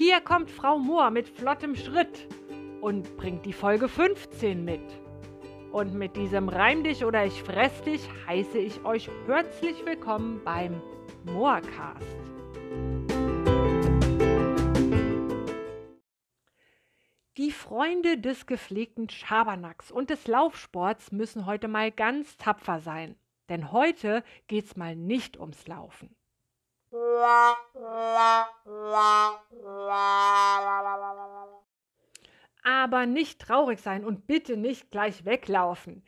hier kommt Frau Mohr mit flottem Schritt und bringt die Folge 15 mit. Und mit diesem Reim dich oder ich fress dich heiße ich euch herzlich willkommen beim Moorcast. Die Freunde des gepflegten Schabernacks und des Laufsports müssen heute mal ganz tapfer sein, denn heute geht's mal nicht ums Laufen. Aber nicht traurig sein und bitte nicht gleich weglaufen.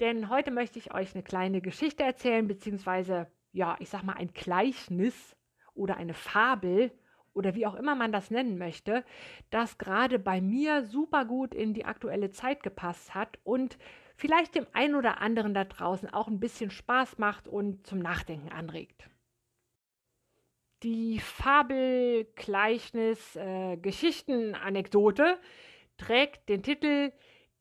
Denn heute möchte ich euch eine kleine Geschichte erzählen, beziehungsweise, ja, ich sag mal, ein Gleichnis oder eine Fabel oder wie auch immer man das nennen möchte, das gerade bei mir super gut in die aktuelle Zeit gepasst hat und vielleicht dem einen oder anderen da draußen auch ein bisschen Spaß macht und zum Nachdenken anregt. Die Fabel, Gleichnis, äh, trägt den Titel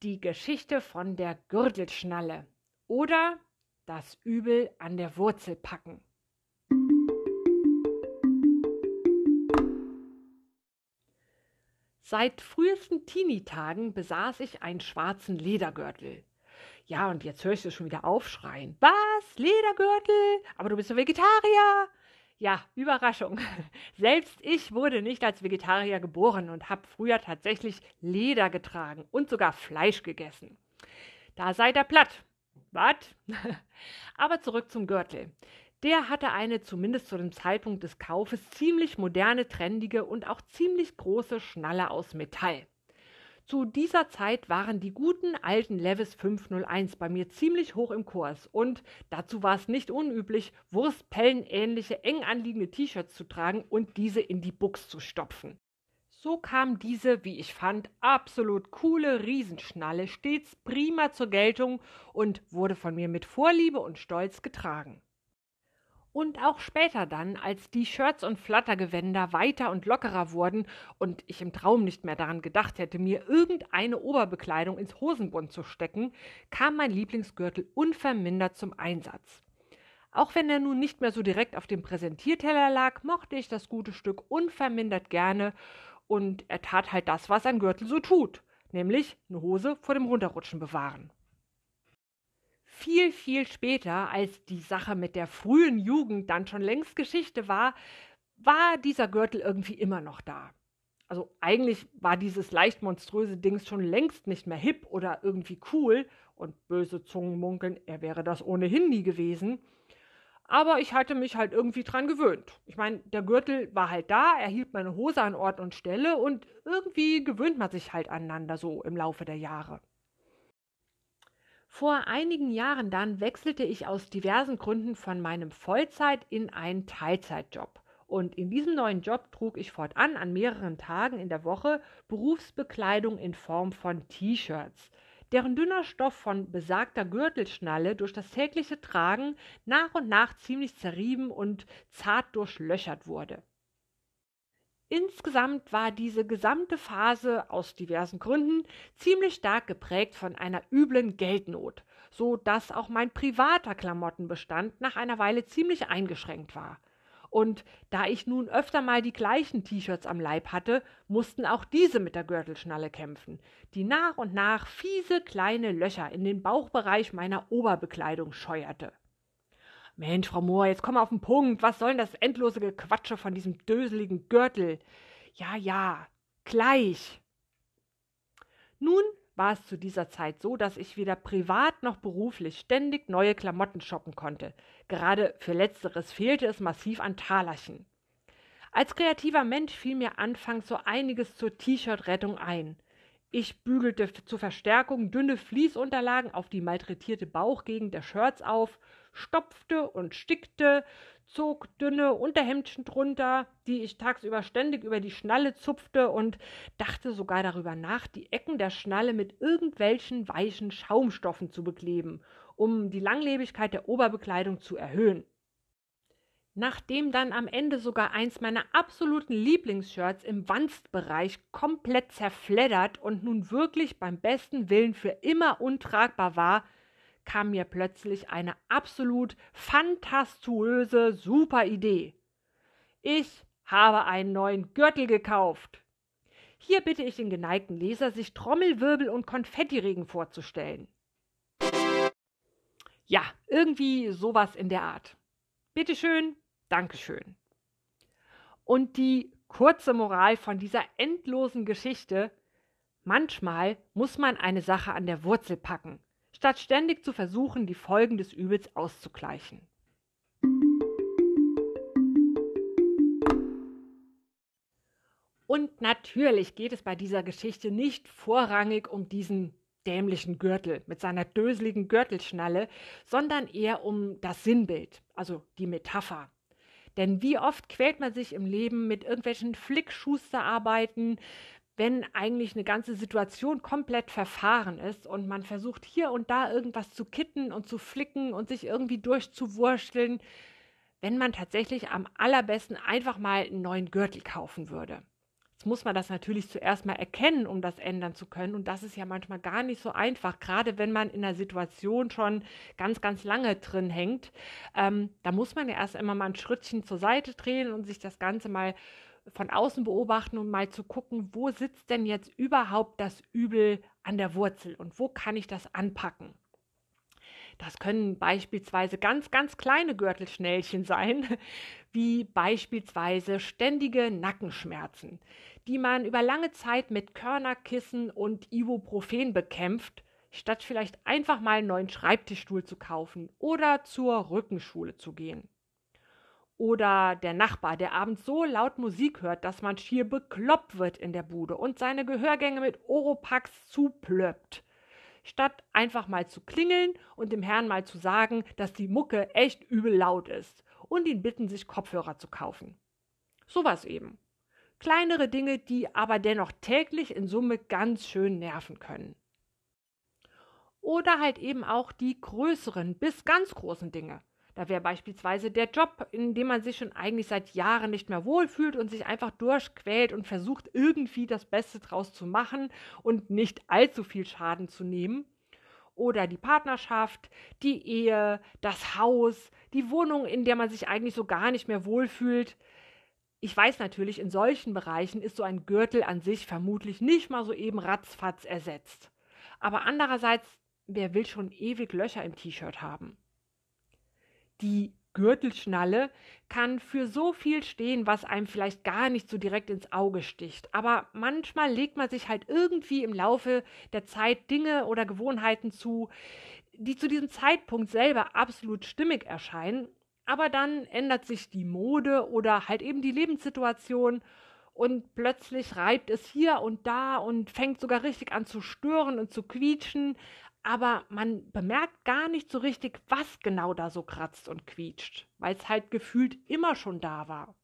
Die Geschichte von der Gürtelschnalle oder Das Übel an der Wurzel packen. Seit frühesten Teenie-Tagen besaß ich einen schwarzen Ledergürtel. Ja, und jetzt höre ich es schon wieder aufschreien. Was? Ledergürtel? Aber du bist doch Vegetarier. Ja, Überraschung. Selbst ich wurde nicht als Vegetarier geboren und habe früher tatsächlich Leder getragen und sogar Fleisch gegessen. Da seid ihr platt. Was? Aber zurück zum Gürtel. Der hatte eine zumindest zu dem Zeitpunkt des Kaufes ziemlich moderne, trendige und auch ziemlich große Schnalle aus Metall. Zu dieser Zeit waren die guten alten Levis 501 bei mir ziemlich hoch im Kurs und dazu war es nicht unüblich, Wurstpellenähnliche eng anliegende T-Shirts zu tragen und diese in die Buchs zu stopfen. So kam diese, wie ich fand, absolut coole Riesenschnalle stets prima zur Geltung und wurde von mir mit Vorliebe und Stolz getragen. Und auch später dann, als die Shirts und Flattergewänder weiter und lockerer wurden und ich im Traum nicht mehr daran gedacht hätte, mir irgendeine Oberbekleidung ins Hosenbund zu stecken, kam mein Lieblingsgürtel unvermindert zum Einsatz. Auch wenn er nun nicht mehr so direkt auf dem Präsentierteller lag, mochte ich das gute Stück unvermindert gerne und er tat halt das, was ein Gürtel so tut, nämlich eine Hose vor dem Runterrutschen bewahren viel, viel später, als die Sache mit der frühen Jugend dann schon längst Geschichte war, war dieser Gürtel irgendwie immer noch da. Also eigentlich war dieses leicht monströse Dings schon längst nicht mehr hip oder irgendwie cool und böse Zungen munkeln, er wäre das ohnehin nie gewesen. Aber ich hatte mich halt irgendwie dran gewöhnt. Ich meine, der Gürtel war halt da, er hielt meine Hose an Ort und Stelle und irgendwie gewöhnt man sich halt aneinander so im Laufe der Jahre. Vor einigen Jahren dann wechselte ich aus diversen Gründen von meinem Vollzeit in einen Teilzeitjob. Und in diesem neuen Job trug ich fortan an mehreren Tagen in der Woche Berufsbekleidung in Form von T-Shirts, deren dünner Stoff von besagter Gürtelschnalle durch das tägliche Tragen nach und nach ziemlich zerrieben und zart durchlöchert wurde. Insgesamt war diese gesamte Phase aus diversen Gründen ziemlich stark geprägt von einer üblen Geldnot, so dass auch mein privater Klamottenbestand nach einer Weile ziemlich eingeschränkt war. Und da ich nun öfter mal die gleichen T-Shirts am Leib hatte, mussten auch diese mit der Gürtelschnalle kämpfen, die nach und nach fiese kleine Löcher in den Bauchbereich meiner Oberbekleidung scheuerte. Mensch, Frau Mohr, jetzt komm auf den Punkt. Was soll denn das endlose Gequatsche von diesem döseligen Gürtel? Ja, ja, gleich. Nun war es zu dieser Zeit so, dass ich weder privat noch beruflich ständig neue Klamotten shoppen konnte. Gerade für letzteres fehlte es massiv an Talerchen. Als kreativer Mensch fiel mir anfangs so einiges zur T-Shirt-Rettung ein. Ich bügelte zur Verstärkung dünne Fließunterlagen auf die malträtierte Bauchgegend der Shirts auf stopfte und stickte, zog dünne Unterhemdchen drunter, die ich tagsüber ständig über die Schnalle zupfte und dachte sogar darüber nach, die Ecken der Schnalle mit irgendwelchen weichen Schaumstoffen zu bekleben, um die Langlebigkeit der Oberbekleidung zu erhöhen. Nachdem dann am Ende sogar eins meiner absoluten Lieblingsshirts im Wanstbereich komplett zerfleddert und nun wirklich beim besten Willen für immer untragbar war, kam mir plötzlich eine absolut fantastuöse, super Idee. Ich habe einen neuen Gürtel gekauft. Hier bitte ich den geneigten Leser, sich Trommelwirbel und Konfettiregen vorzustellen. Ja, irgendwie sowas in der Art. Bitteschön, Dankeschön. Und die kurze Moral von dieser endlosen Geschichte, manchmal muss man eine Sache an der Wurzel packen, statt ständig zu versuchen, die Folgen des Übels auszugleichen. Und natürlich geht es bei dieser Geschichte nicht vorrangig um diesen dämlichen Gürtel mit seiner döseligen Gürtelschnalle, sondern eher um das Sinnbild, also die Metapher. Denn wie oft quält man sich im Leben mit irgendwelchen Flickschusterarbeiten, wenn eigentlich eine ganze Situation komplett verfahren ist und man versucht hier und da irgendwas zu kitten und zu flicken und sich irgendwie durchzuwursteln, wenn man tatsächlich am allerbesten einfach mal einen neuen Gürtel kaufen würde. Jetzt muss man das natürlich zuerst mal erkennen, um das ändern zu können. Und das ist ja manchmal gar nicht so einfach, gerade wenn man in einer Situation schon ganz, ganz lange drin hängt. Ähm, da muss man ja erst immer mal ein Schrittchen zur Seite drehen und sich das Ganze mal von außen beobachten und mal zu gucken, wo sitzt denn jetzt überhaupt das Übel an der Wurzel und wo kann ich das anpacken. Das können beispielsweise ganz, ganz kleine Gürtelschnellchen sein, wie beispielsweise ständige Nackenschmerzen, die man über lange Zeit mit Körnerkissen und Ibuprofen bekämpft, statt vielleicht einfach mal einen neuen Schreibtischstuhl zu kaufen oder zur Rückenschule zu gehen. Oder der Nachbar, der abends so laut Musik hört, dass man schier bekloppt wird in der Bude und seine Gehörgänge mit Oropax zuplöppt statt einfach mal zu klingeln und dem Herrn mal zu sagen, dass die Mucke echt übel laut ist und ihn bitten, sich Kopfhörer zu kaufen. Sowas eben. Kleinere Dinge, die aber dennoch täglich in Summe ganz schön nerven können. Oder halt eben auch die größeren bis ganz großen Dinge. Da wäre beispielsweise der Job, in dem man sich schon eigentlich seit Jahren nicht mehr wohlfühlt und sich einfach durchquält und versucht, irgendwie das Beste draus zu machen und nicht allzu viel Schaden zu nehmen. Oder die Partnerschaft, die Ehe, das Haus, die Wohnung, in der man sich eigentlich so gar nicht mehr wohlfühlt. Ich weiß natürlich, in solchen Bereichen ist so ein Gürtel an sich vermutlich nicht mal so eben ratzfatz ersetzt. Aber andererseits, wer will schon ewig Löcher im T-Shirt haben? Die Gürtelschnalle kann für so viel stehen, was einem vielleicht gar nicht so direkt ins Auge sticht. Aber manchmal legt man sich halt irgendwie im Laufe der Zeit Dinge oder Gewohnheiten zu, die zu diesem Zeitpunkt selber absolut stimmig erscheinen. Aber dann ändert sich die Mode oder halt eben die Lebenssituation und plötzlich reibt es hier und da und fängt sogar richtig an zu stören und zu quietschen aber man bemerkt gar nicht so richtig, was genau da so kratzt und quietscht, weil es halt gefühlt immer schon da war.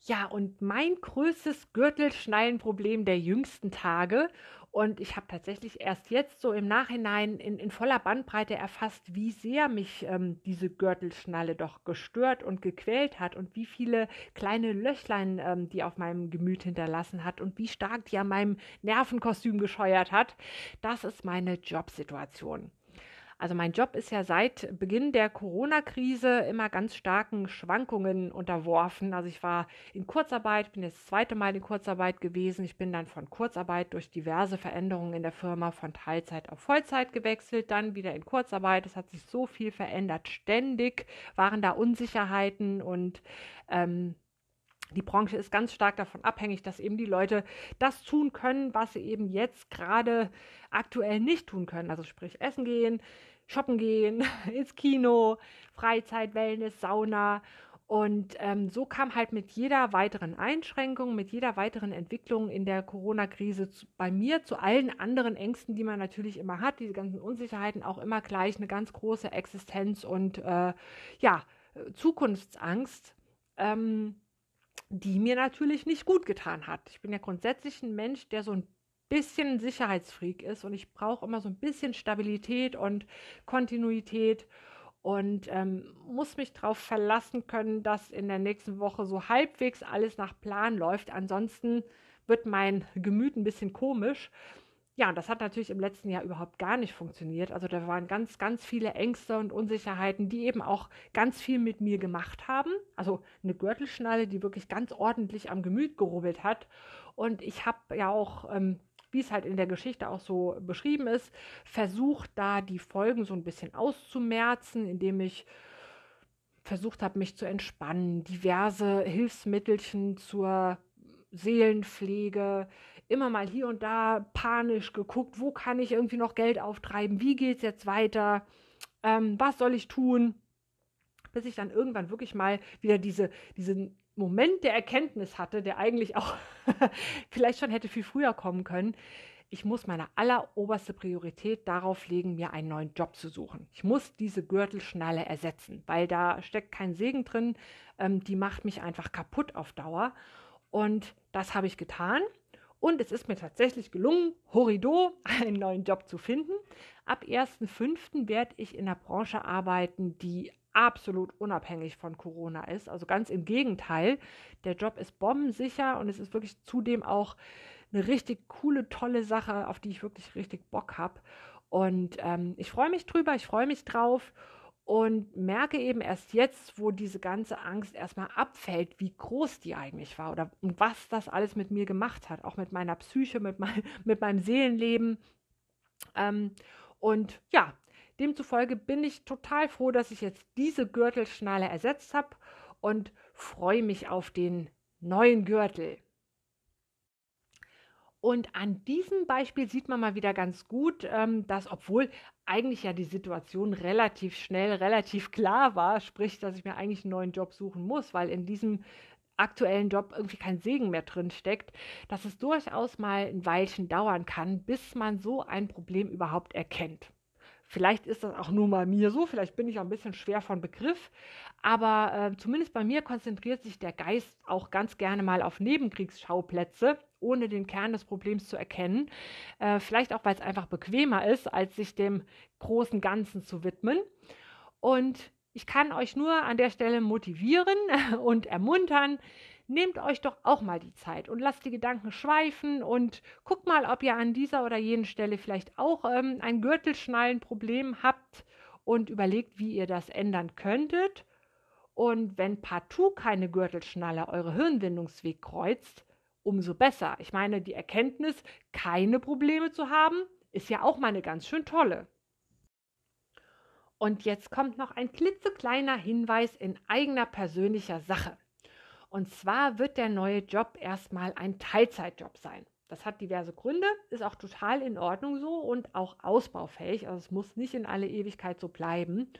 Ja, und mein größtes Gürtelschnallenproblem der jüngsten Tage und ich habe tatsächlich erst jetzt so im Nachhinein in, in voller Bandbreite erfasst, wie sehr mich ähm, diese Gürtelschnalle doch gestört und gequält hat und wie viele kleine Löchlein ähm, die auf meinem Gemüt hinterlassen hat und wie stark die an meinem Nervenkostüm gescheuert hat. Das ist meine Jobsituation. Also mein Job ist ja seit Beginn der Corona-Krise immer ganz starken Schwankungen unterworfen. Also ich war in Kurzarbeit, bin jetzt das zweite Mal in Kurzarbeit gewesen. Ich bin dann von Kurzarbeit durch diverse Veränderungen in der Firma von Teilzeit auf Vollzeit gewechselt, dann wieder in Kurzarbeit. Es hat sich so viel verändert. Ständig waren da Unsicherheiten und ähm, die Branche ist ganz stark davon abhängig, dass eben die Leute das tun können, was sie eben jetzt gerade aktuell nicht tun können. Also sprich essen gehen, shoppen gehen, ins Kino, Freizeit, Wellness, Sauna. Und ähm, so kam halt mit jeder weiteren Einschränkung, mit jeder weiteren Entwicklung in der Corona-Krise bei mir zu allen anderen Ängsten, die man natürlich immer hat, diese ganzen Unsicherheiten, auch immer gleich eine ganz große Existenz- und äh, ja, Zukunftsangst. Ähm, die mir natürlich nicht gut getan hat. Ich bin ja grundsätzlich ein Mensch, der so ein bisschen Sicherheitsfreak ist und ich brauche immer so ein bisschen Stabilität und Kontinuität und ähm, muss mich darauf verlassen können, dass in der nächsten Woche so halbwegs alles nach Plan läuft. Ansonsten wird mein Gemüt ein bisschen komisch. Ja, und das hat natürlich im letzten Jahr überhaupt gar nicht funktioniert. Also da waren ganz, ganz viele Ängste und Unsicherheiten, die eben auch ganz viel mit mir gemacht haben. Also eine Gürtelschnalle, die wirklich ganz ordentlich am Gemüt gerubbelt hat. Und ich habe ja auch, ähm, wie es halt in der Geschichte auch so beschrieben ist, versucht, da die Folgen so ein bisschen auszumerzen, indem ich versucht habe, mich zu entspannen, diverse Hilfsmittelchen zur Seelenpflege, immer mal hier und da panisch geguckt, wo kann ich irgendwie noch Geld auftreiben, wie geht es jetzt weiter, ähm, was soll ich tun, bis ich dann irgendwann wirklich mal wieder diese, diesen Moment der Erkenntnis hatte, der eigentlich auch vielleicht schon hätte viel früher kommen können. Ich muss meine alleroberste Priorität darauf legen, mir einen neuen Job zu suchen. Ich muss diese Gürtelschnalle ersetzen, weil da steckt kein Segen drin. Ähm, die macht mich einfach kaputt auf Dauer. Und das habe ich getan. Und es ist mir tatsächlich gelungen, Horido einen neuen Job zu finden. Ab 1.5. werde ich in einer Branche arbeiten, die absolut unabhängig von Corona ist. Also ganz im Gegenteil. Der Job ist bombensicher und es ist wirklich zudem auch eine richtig coole, tolle Sache, auf die ich wirklich richtig Bock habe. Und ähm, ich freue mich drüber, ich freue mich drauf und merke eben erst jetzt, wo diese ganze Angst erstmal abfällt, wie groß die eigentlich war oder was das alles mit mir gemacht hat, auch mit meiner Psyche, mit, mein, mit meinem Seelenleben. Ähm, und ja, demzufolge bin ich total froh, dass ich jetzt diese Gürtelschnalle ersetzt habe und freue mich auf den neuen Gürtel. Und an diesem Beispiel sieht man mal wieder ganz gut, ähm, dass obwohl eigentlich ja die Situation relativ schnell, relativ klar war, sprich, dass ich mir eigentlich einen neuen Job suchen muss, weil in diesem aktuellen Job irgendwie kein Segen mehr drin steckt, dass es durchaus mal ein Weilchen dauern kann, bis man so ein Problem überhaupt erkennt. Vielleicht ist das auch nur mal mir so, vielleicht bin ich auch ein bisschen schwer von Begriff, aber äh, zumindest bei mir konzentriert sich der Geist auch ganz gerne mal auf Nebenkriegsschauplätze, ohne den Kern des Problems zu erkennen. Äh, vielleicht auch, weil es einfach bequemer ist, als sich dem großen Ganzen zu widmen. Und ich kann euch nur an der Stelle motivieren und ermuntern, nehmt euch doch auch mal die Zeit und lasst die Gedanken schweifen und guckt mal, ob ihr an dieser oder jenen Stelle vielleicht auch ähm, ein Gürtelschnallenproblem habt und überlegt, wie ihr das ändern könntet. Und wenn partout keine Gürtelschnalle eure Hirnwindungsweg kreuzt, umso besser. Ich meine, die Erkenntnis, keine Probleme zu haben, ist ja auch mal eine ganz schön tolle. Und jetzt kommt noch ein klitzekleiner Hinweis in eigener persönlicher Sache. Und zwar wird der neue Job erstmal ein Teilzeitjob sein. Das hat diverse Gründe, ist auch total in Ordnung so und auch ausbaufähig. Also es muss nicht in alle Ewigkeit so bleiben.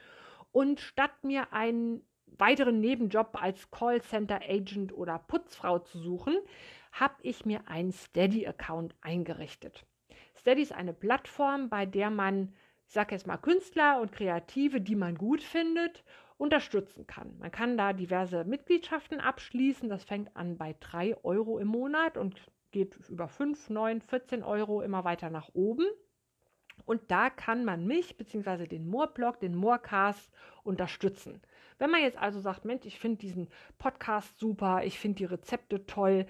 Und statt mir einen weiteren Nebenjob als Callcenter Agent oder Putzfrau zu suchen, habe ich mir einen Steady-Account eingerichtet. Steady ist eine Plattform, bei der man, ich sage jetzt mal, Künstler und Kreative, die man gut findet, unterstützen kann. Man kann da diverse Mitgliedschaften abschließen. Das fängt an bei 3 Euro im Monat und geht über 5, 9, 14 Euro immer weiter nach oben. Und da kann man mich bzw. den Moorblog, den Moorcast unterstützen. Wenn man jetzt also sagt, Mensch, ich finde diesen Podcast super, ich finde die Rezepte toll,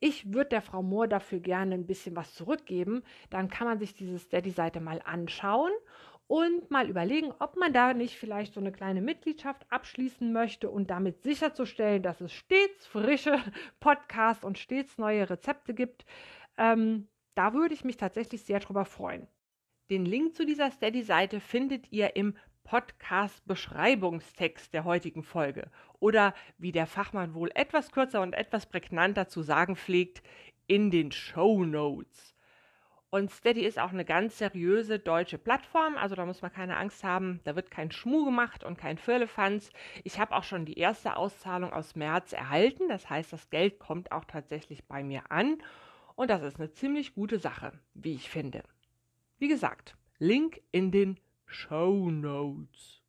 ich würde der Frau Mohr dafür gerne ein bisschen was zurückgeben, dann kann man sich diese Steady-Seite mal anschauen und mal überlegen, ob man da nicht vielleicht so eine kleine Mitgliedschaft abschließen möchte und damit sicherzustellen, dass es stets frische Podcasts und stets neue Rezepte gibt. Ähm, da würde ich mich tatsächlich sehr drüber freuen. Den Link zu dieser Steady-Seite findet ihr im Podcast-Beschreibungstext der heutigen Folge oder wie der Fachmann wohl etwas kürzer und etwas prägnanter zu sagen pflegt, in den Show Notes. Und Steady ist auch eine ganz seriöse deutsche Plattform, also da muss man keine Angst haben, da wird kein Schmuh gemacht und kein Firlefanz. Ich habe auch schon die erste Auszahlung aus März erhalten, das heißt, das Geld kommt auch tatsächlich bei mir an und das ist eine ziemlich gute Sache, wie ich finde. Wie gesagt, Link in den Show Notes.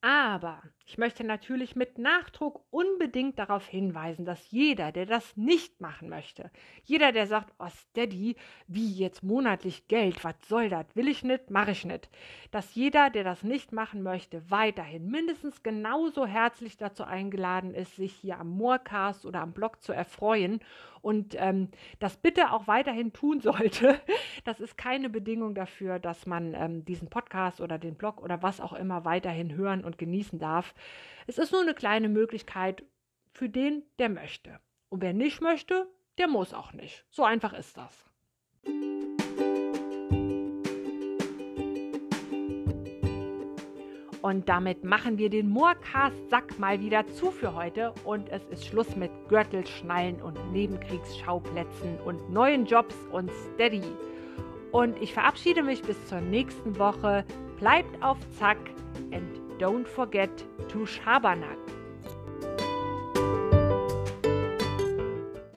Aber Ich möchte natürlich mit Nachdruck unbedingt darauf hinweisen, dass jeder, der das nicht machen möchte, jeder, der sagt, oh Steady, wie jetzt monatlich Geld, was soll das, will ich nicht, mache ich nicht, dass jeder, der das nicht machen möchte, weiterhin mindestens genauso herzlich dazu eingeladen ist, sich hier am Moorcast oder am Blog zu erfreuen und ähm, das bitte auch weiterhin tun sollte. Das ist keine Bedingung dafür, dass man ähm, diesen Podcast oder den Blog oder was auch immer weiterhin hören und genießen darf. Es ist nur eine kleine Möglichkeit für den, der möchte. Und wer nicht möchte, der muss auch nicht. So einfach ist das. Und damit machen wir den Moorcast-Sack mal wieder zu für heute. Und es ist Schluss mit Gürtelschnallen und Nebenkriegsschauplätzen und neuen Jobs und Steady. Und ich verabschiede mich bis zur nächsten Woche. Bleibt auf Zack and don't forget to Schabernack.